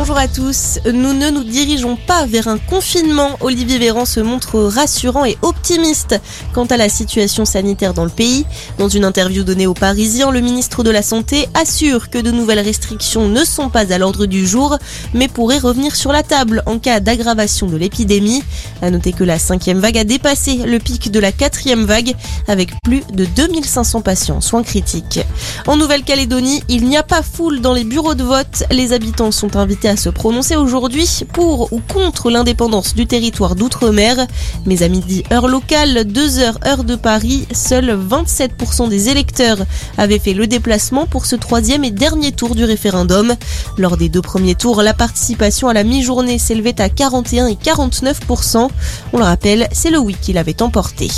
bonjour à tous. Nous ne nous dirigeons pas vers un confinement. Olivier Véran se montre rassurant et optimiste quant à la situation sanitaire dans le pays. Dans une interview donnée aux Parisiens, le ministre de la Santé assure que de nouvelles restrictions ne sont pas à l'ordre du jour, mais pourraient revenir sur la table en cas d'aggravation de l'épidémie. À noter que la cinquième vague a dépassé le pic de la quatrième vague avec plus de 2500 patients en soins critiques. En Nouvelle-Calédonie, il n'y a pas foule dans les bureaux de vote. Les habitants sont invités à se prononcer aujourd'hui pour ou contre l'indépendance du territoire d'outre-mer. Mais à midi heure locale, 2 heures heure de Paris, seuls 27% des électeurs avaient fait le déplacement pour ce troisième et dernier tour du référendum. Lors des deux premiers tours, la participation à la mi-journée s'élevait à 41 et 49%. On le rappelle, c'est le oui qui l'avait emporté.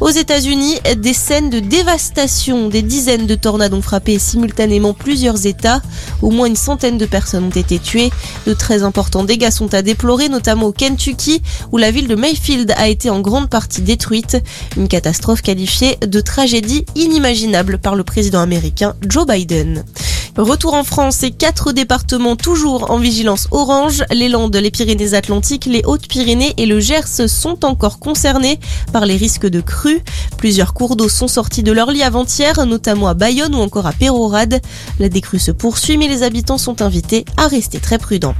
Aux États-Unis, des scènes de dévastation, des dizaines de tornades ont frappé simultanément plusieurs États. Au moins une centaine de personnes ont été tuées. De très importants dégâts sont à déplorer, notamment au Kentucky, où la ville de Mayfield a été en grande partie détruite. Une catastrophe qualifiée de tragédie inimaginable par le président américain Joe Biden. Retour en France et quatre départements toujours en vigilance orange. Les Landes, les Pyrénées-Atlantiques, les Hautes-Pyrénées et le Gers sont encore concernés par les risques de crues. Plusieurs cours d'eau sont sortis de leur lit avant-hier, notamment à Bayonne ou encore à Pérorade. La décrue se poursuit, mais les habitants sont invités à rester très prudents.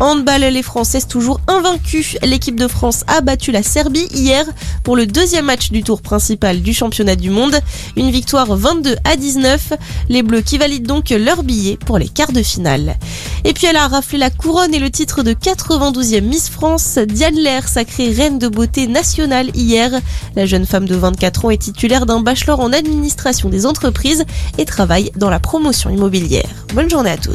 Handball, les Françaises toujours invaincues. L'équipe de France a battu la Serbie hier pour le deuxième match du tour principal du championnat du monde. Une victoire 22 à 19. Les Bleus qui valident donc leur billet pour les quarts de finale. Et puis elle a raflé la couronne et le titre de 92e Miss France. Diane Lair, sacrée reine de beauté nationale hier. La jeune femme de 24 ans est titulaire d'un bachelor en administration des entreprises et travaille dans la promotion immobilière. Bonne journée à tous.